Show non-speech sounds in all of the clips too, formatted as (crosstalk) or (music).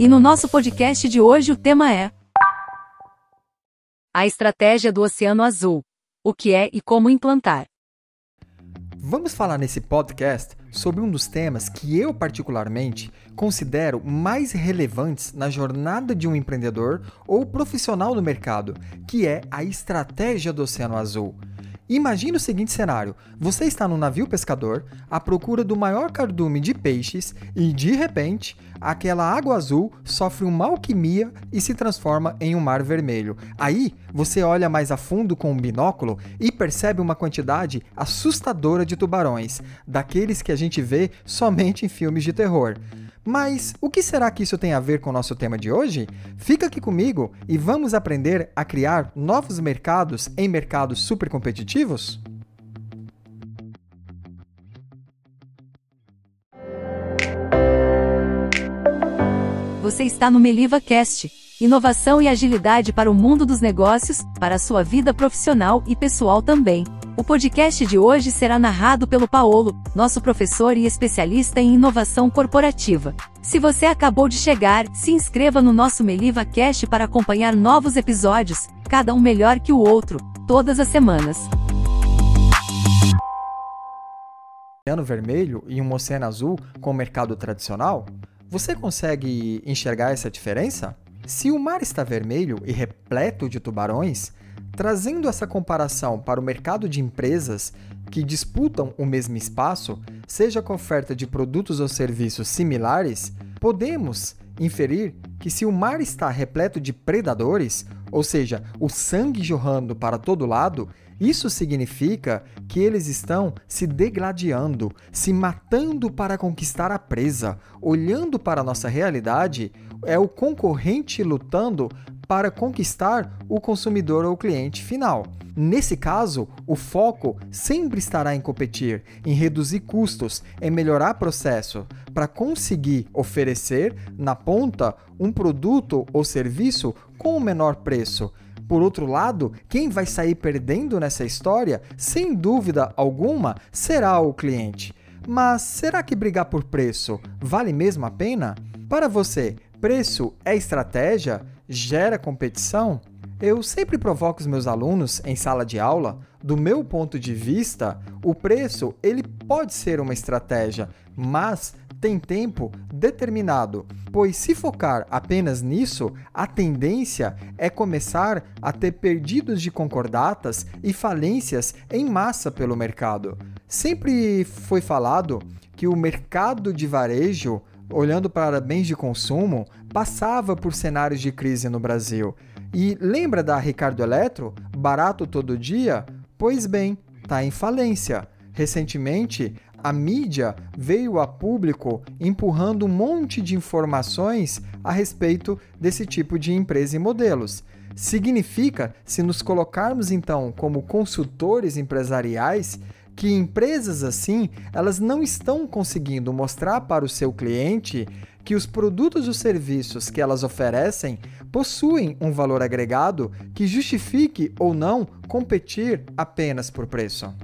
E no nosso podcast de hoje o tema é A estratégia do Oceano Azul. O que é e como implantar. Vamos falar nesse podcast sobre um dos temas que eu particularmente considero mais relevantes na jornada de um empreendedor ou profissional no mercado, que é a estratégia do Oceano Azul. Imagine o seguinte cenário: você está num navio pescador à procura do maior cardume de peixes e, de repente, aquela água azul sofre uma alquimia e se transforma em um mar vermelho. Aí, você olha mais a fundo com um binóculo e percebe uma quantidade assustadora de tubarões, daqueles que a gente vê somente em filmes de terror. Mas o que será que isso tem a ver com o nosso tema de hoje? Fica aqui comigo e vamos aprender a criar novos mercados em mercados super competitivos? Você está no Meliva Cast, inovação e agilidade para o mundo dos negócios, para a sua vida profissional e pessoal também. O podcast de hoje será narrado pelo Paolo, nosso professor e especialista em inovação corporativa. Se você acabou de chegar, se inscreva no nosso Meliva Cast para acompanhar novos episódios, cada um melhor que o outro, todas as semanas. Oceano vermelho e um oceano azul com o mercado tradicional? Você consegue enxergar essa diferença? Se o mar está vermelho e repleto de tubarões, Trazendo essa comparação para o mercado de empresas que disputam o mesmo espaço, seja com oferta de produtos ou serviços similares, podemos inferir que se o mar está repleto de predadores, ou seja, o sangue jorrando para todo lado, isso significa que eles estão se degladiando, se matando para conquistar a presa. Olhando para a nossa realidade, é o concorrente lutando para conquistar o consumidor ou cliente final. Nesse caso, o foco sempre estará em competir, em reduzir custos, em melhorar processo, para conseguir oferecer na ponta um produto ou serviço com o menor preço. Por outro lado, quem vai sair perdendo nessa história, sem dúvida alguma, será o cliente. Mas será que brigar por preço vale mesmo a pena? Para você, preço é estratégia? Gera competição, eu sempre provoco os meus alunos em sala de aula, do meu ponto de vista, o preço ele pode ser uma estratégia, mas tem tempo determinado, pois se focar apenas nisso, a tendência é começar a ter perdidos de concordatas e falências em massa pelo mercado. Sempre foi falado que o mercado de varejo olhando para bens de consumo, passava por cenários de crise no Brasil. E lembra da Ricardo Eletro? Barato todo dia? Pois bem, está em falência. Recentemente, a mídia veio a público empurrando um monte de informações a respeito desse tipo de empresa e modelos. Significa, se nos colocarmos então como consultores empresariais, que empresas assim, elas não estão conseguindo mostrar para o seu cliente que os produtos ou serviços que elas oferecem possuem um valor agregado que justifique ou não competir apenas por preço.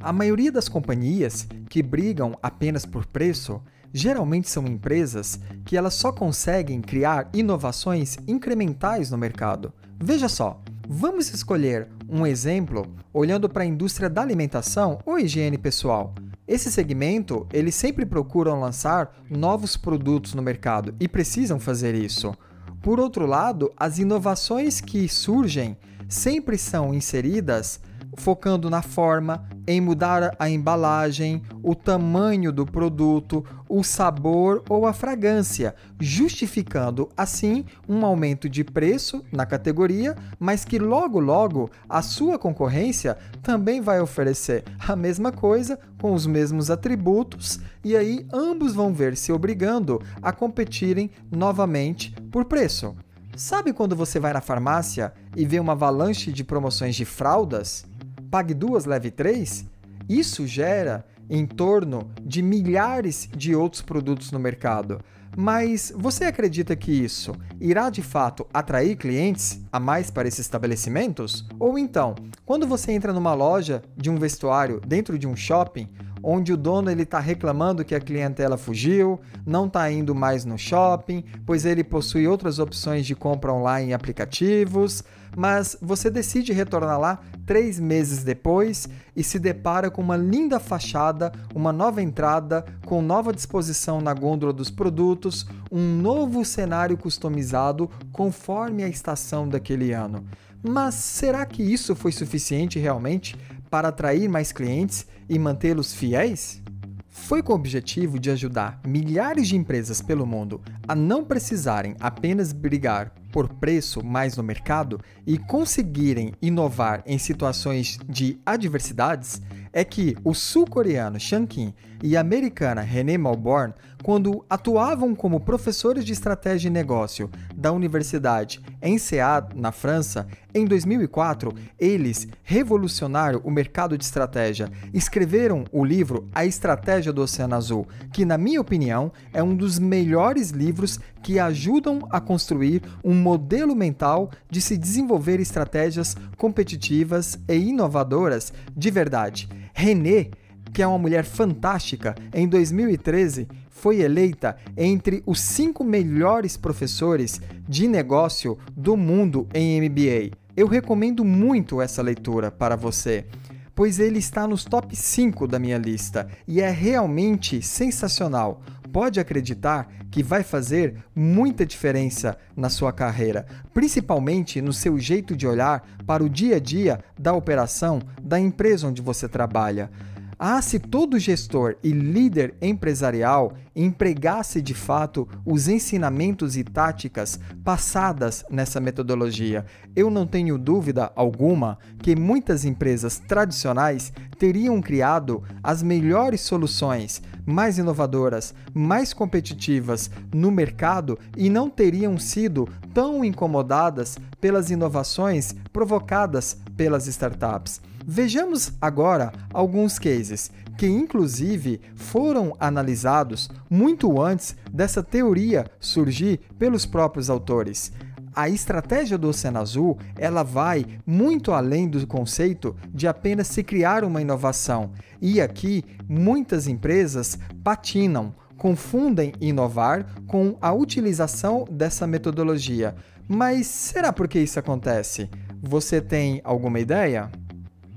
A maioria das companhias que brigam apenas por preço geralmente são empresas que elas só conseguem criar inovações incrementais no mercado. Veja só, Vamos escolher um exemplo olhando para a indústria da alimentação ou higiene pessoal. Esse segmento, eles sempre procuram lançar novos produtos no mercado e precisam fazer isso. Por outro lado, as inovações que surgem sempre são inseridas focando na forma, em mudar a embalagem, o tamanho do produto, o sabor ou a fragrância, justificando assim um aumento de preço na categoria, mas que logo logo a sua concorrência também vai oferecer a mesma coisa com os mesmos atributos e aí ambos vão ver se obrigando a competirem novamente por preço. Sabe quando você vai na farmácia e vê uma avalanche de promoções de fraldas? Pague duas, leve três, isso gera em torno de milhares de outros produtos no mercado. Mas você acredita que isso irá de fato atrair clientes a mais para esses estabelecimentos? Ou então, quando você entra numa loja de um vestuário dentro de um shopping, onde o dono ele está reclamando que a clientela fugiu, não está indo mais no shopping, pois ele possui outras opções de compra online em aplicativos, mas você decide retornar lá três meses depois e se depara com uma linda fachada, uma nova entrada, com nova disposição na gôndola dos produtos, um novo cenário customizado conforme a estação daquele ano. Mas será que isso foi suficiente realmente para atrair mais clientes e mantê-los fiéis? Foi com o objetivo de ajudar milhares de empresas pelo mundo a não precisarem apenas brigar por preço mais no mercado e conseguirem inovar em situações de adversidades é que o sul-coreano Shang Kim e a americana René Malborn, quando atuavam como professores de estratégia e negócio da Universidade ENSEAD na França, em 2004, eles revolucionaram o mercado de estratégia. Escreveram o livro A Estratégia do Oceano Azul, que, na minha opinião, é um dos melhores livros que ajudam a construir um modelo mental de se desenvolver estratégias competitivas e inovadoras de verdade. René, que é uma mulher fantástica, em 2013 foi eleita entre os cinco melhores professores de negócio do mundo em MBA. Eu recomendo muito essa leitura para você, pois ele está nos top 5 da minha lista e é realmente sensacional. Pode acreditar que vai fazer muita diferença na sua carreira, principalmente no seu jeito de olhar para o dia a dia da operação da empresa onde você trabalha. Ah, se todo gestor e líder empresarial empregasse de fato os ensinamentos e táticas passadas nessa metodologia, eu não tenho dúvida alguma que muitas empresas tradicionais teriam criado as melhores soluções, mais inovadoras, mais competitivas no mercado e não teriam sido tão incomodadas pelas inovações provocadas pelas startups. Vejamos agora alguns cases que, inclusive, foram analisados muito antes dessa teoria surgir pelos próprios autores. A estratégia do Oceano Azul ela vai muito além do conceito de apenas se criar uma inovação. E aqui muitas empresas patinam, confundem inovar com a utilização dessa metodologia. Mas será por que isso acontece? Você tem alguma ideia?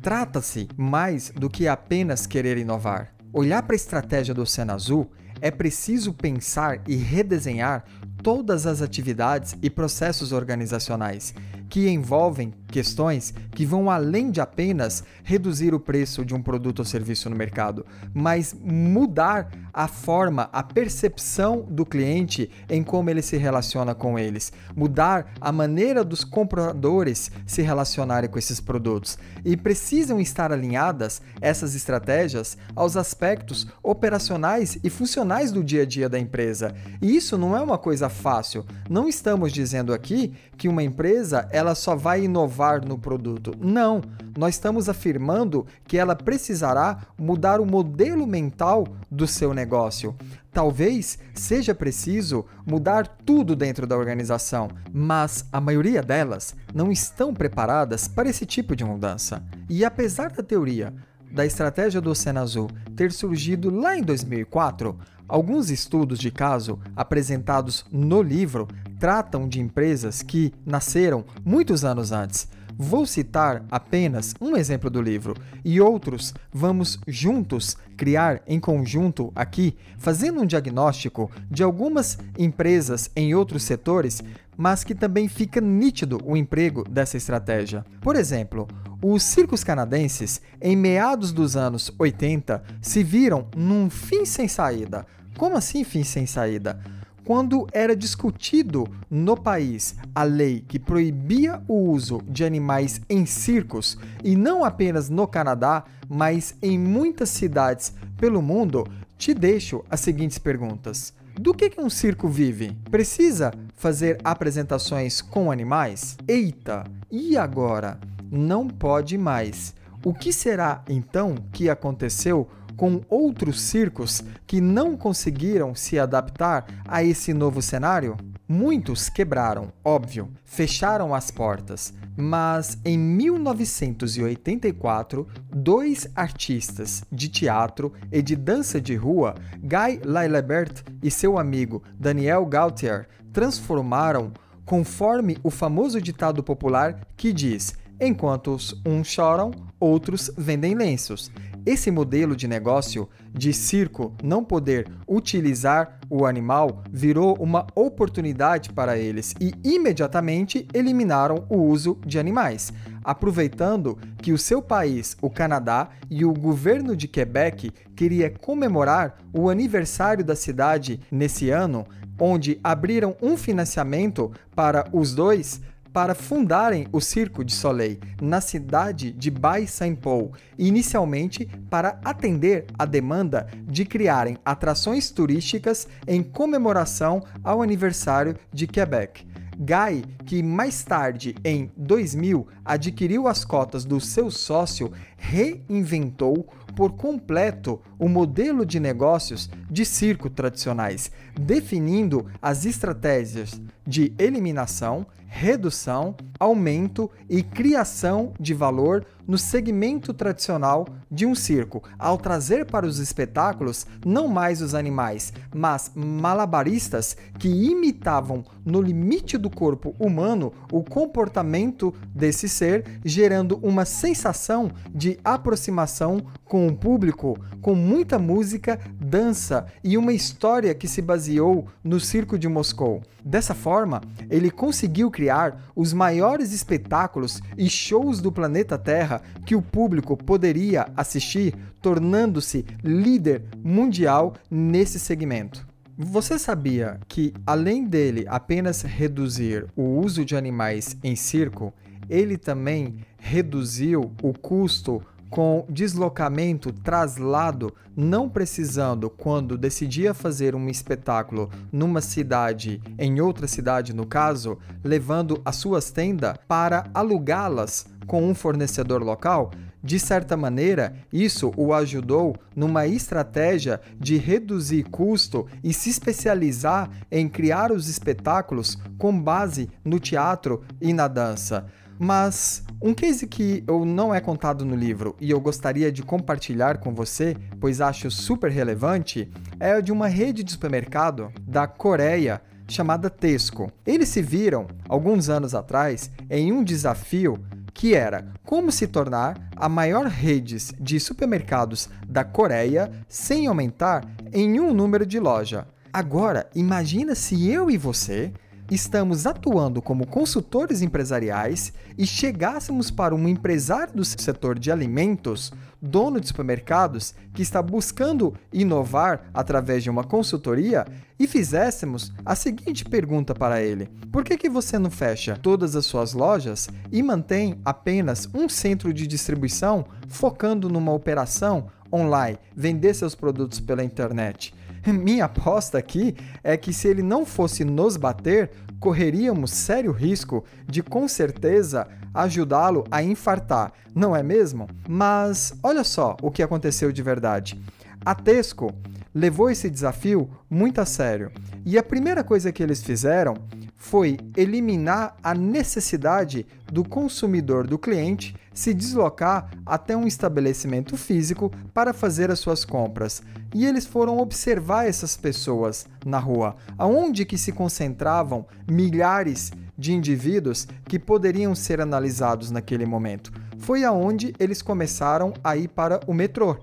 Trata-se mais do que apenas querer inovar. Olhar para a estratégia do Oceano Azul é preciso pensar e redesenhar todas as atividades e processos organizacionais que envolvem questões que vão além de apenas reduzir o preço de um produto ou serviço no mercado, mas mudar a forma, a percepção do cliente em como ele se relaciona com eles, mudar a maneira dos compradores se relacionarem com esses produtos. E precisam estar alinhadas essas estratégias aos aspectos operacionais e funcionais do dia a dia da empresa. E isso não é uma coisa fácil. Não estamos dizendo aqui que uma empresa ela só vai inovar no produto. Não, nós estamos afirmando que ela precisará mudar o modelo mental do seu negócio. Talvez seja preciso mudar tudo dentro da organização, mas a maioria delas não estão preparadas para esse tipo de mudança. E apesar da teoria da estratégia do Oceano Azul ter surgido lá em 2004, alguns estudos de caso apresentados no livro tratam de empresas que nasceram muitos anos antes. Vou citar apenas um exemplo do livro e outros vamos juntos criar em conjunto aqui, fazendo um diagnóstico de algumas empresas em outros setores, mas que também fica nítido o emprego dessa estratégia. Por exemplo, os circos canadenses, em meados dos anos 80, se viram num fim sem saída. Como assim fim sem saída? Quando era discutido no país a lei que proibia o uso de animais em circos, e não apenas no Canadá, mas em muitas cidades pelo mundo, te deixo as seguintes perguntas. Do que, que um circo vive? Precisa fazer apresentações com animais? Eita, e agora? não pode mais. O que será então que aconteceu com outros circos que não conseguiram se adaptar a esse novo cenário? Muitos quebraram, óbvio, fecharam as portas, mas em 1984, dois artistas de teatro e de dança de rua, Guy Lailebert e seu amigo Daniel Gautier, transformaram conforme o famoso ditado popular que diz: enquanto uns choram, outros vendem lenços. Esse modelo de negócio de circo não poder utilizar o animal virou uma oportunidade para eles e imediatamente eliminaram o uso de animais, aproveitando que o seu país, o Canadá, e o governo de Quebec queria comemorar o aniversário da cidade nesse ano, onde abriram um financiamento para os dois para fundarem o Circo de Soleil na cidade de Baie-Saint-Paul, inicialmente para atender a demanda de criarem atrações turísticas em comemoração ao aniversário de Quebec. Guy, que mais tarde, em 2000, adquiriu as cotas do seu sócio, reinventou por completo o modelo de negócios de circo tradicionais, definindo as estratégias de eliminação, redução, aumento e criação de valor no segmento tradicional de um circo, ao trazer para os espetáculos não mais os animais, mas malabaristas que imitavam no limite do corpo humano o comportamento desse ser, gerando uma sensação de aproximação com o público, com muita música, dança e uma história que se baseou no circo de Moscou. Dessa forma, ele conseguiu criar os maiores espetáculos e shows do planeta Terra que o público poderia assistir, tornando-se líder mundial nesse segmento. Você sabia que, além dele apenas reduzir o uso de animais em circo, ele também reduziu o custo com deslocamento, traslado, não precisando, quando decidia fazer um espetáculo numa cidade, em outra cidade no caso, levando as suas tendas para alugá-las com um fornecedor local, de certa maneira, isso o ajudou numa estratégia de reduzir custo e se especializar em criar os espetáculos com base no teatro e na dança. Mas um case que eu não é contado no livro e eu gostaria de compartilhar com você, pois acho super relevante, é o de uma rede de supermercado da Coreia chamada Tesco. Eles se viram, alguns anos atrás, em um desafio que era como se tornar a maior rede de supermercados da Coreia sem aumentar em um número de loja. Agora, imagina se eu e você estamos atuando como consultores empresariais e chegássemos para um empresário do setor de alimentos, dono de supermercados, que está buscando inovar através de uma consultoria e fizéssemos a seguinte pergunta para ele: Por que, que você não fecha todas as suas lojas e mantém apenas um centro de distribuição focando numa operação online, vender seus produtos pela internet? (laughs) Minha aposta aqui é que se ele não fosse nos bater, correríamos sério risco de com certeza ajudá-lo a infartar, não é mesmo? Mas olha só o que aconteceu de verdade. A Tesco levou esse desafio muito a sério e a primeira coisa que eles fizeram foi eliminar a necessidade do consumidor, do cliente, se deslocar até um estabelecimento físico para fazer as suas compras. E eles foram observar essas pessoas na rua, aonde que se concentravam milhares de indivíduos que poderiam ser analisados naquele momento. Foi aonde eles começaram a ir para o metrô.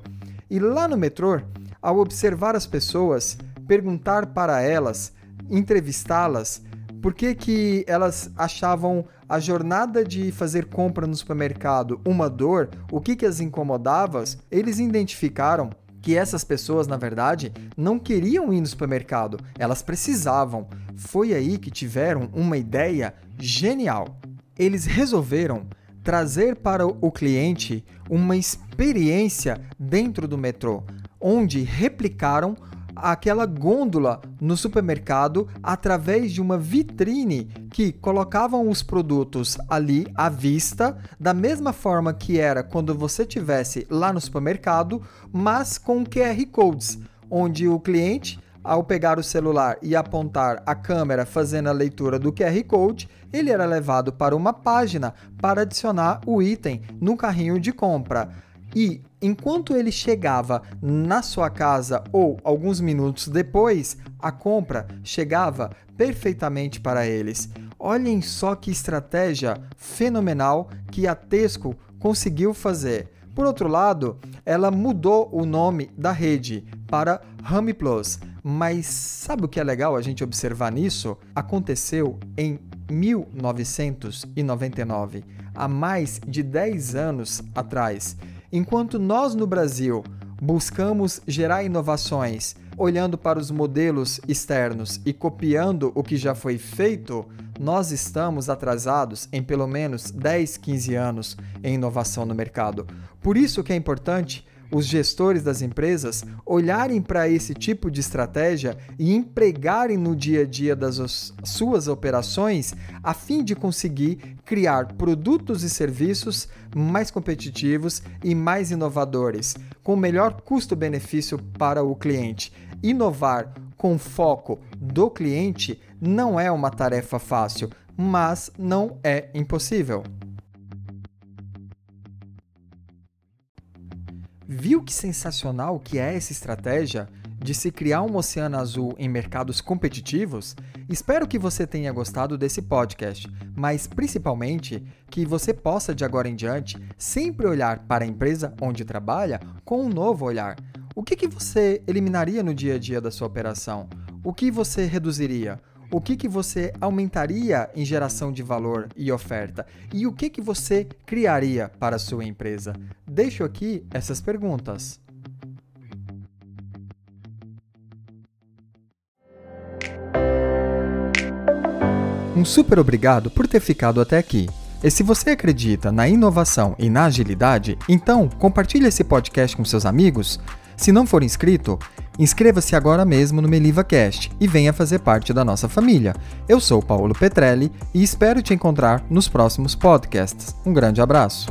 E lá no metrô, ao observar as pessoas, perguntar para elas, entrevistá-las, por que, que elas achavam a jornada de fazer compra no supermercado uma dor? O que, que as incomodava? Eles identificaram que essas pessoas, na verdade, não queriam ir no supermercado, elas precisavam. Foi aí que tiveram uma ideia genial. Eles resolveram trazer para o cliente uma experiência dentro do metrô, onde replicaram aquela gôndola no supermercado através de uma vitrine que colocavam os produtos ali à vista, da mesma forma que era quando você tivesse lá no supermercado, mas com QR codes, onde o cliente ao pegar o celular e apontar a câmera fazendo a leitura do QR Code, ele era levado para uma página para adicionar o item no carrinho de compra. E enquanto ele chegava na sua casa ou alguns minutos depois, a compra chegava perfeitamente para eles. Olhem só que estratégia fenomenal que a Tesco conseguiu fazer. Por outro lado, ela mudou o nome da rede para Home Plus. Mas sabe o que é legal a gente observar nisso? Aconteceu em 1999, há mais de 10 anos atrás. Enquanto nós no Brasil buscamos gerar inovações olhando para os modelos externos e copiando o que já foi feito, nós estamos atrasados em pelo menos 10, 15 anos em inovação no mercado. Por isso que é importante os gestores das empresas olharem para esse tipo de estratégia e empregarem no dia a dia das suas operações a fim de conseguir criar produtos e serviços mais competitivos e mais inovadores, com melhor custo-benefício para o cliente. Inovar com foco do cliente não é uma tarefa fácil, mas não é impossível. Viu que sensacional que é essa estratégia de se criar um oceano azul em mercados competitivos? Espero que você tenha gostado desse podcast, mas principalmente que você possa de agora em diante sempre olhar para a empresa onde trabalha com um novo olhar. O que, que você eliminaria no dia a dia da sua operação? O que você reduziria? O que, que você aumentaria em geração de valor e oferta? E o que, que você criaria para a sua empresa? Deixo aqui essas perguntas. Um super obrigado por ter ficado até aqui. E se você acredita na inovação e na agilidade, então compartilhe esse podcast com seus amigos. Se não for inscrito, Inscreva-se agora mesmo no Meliva Cast e venha fazer parte da nossa família. Eu sou Paulo Petrelli e espero te encontrar nos próximos podcasts. Um grande abraço.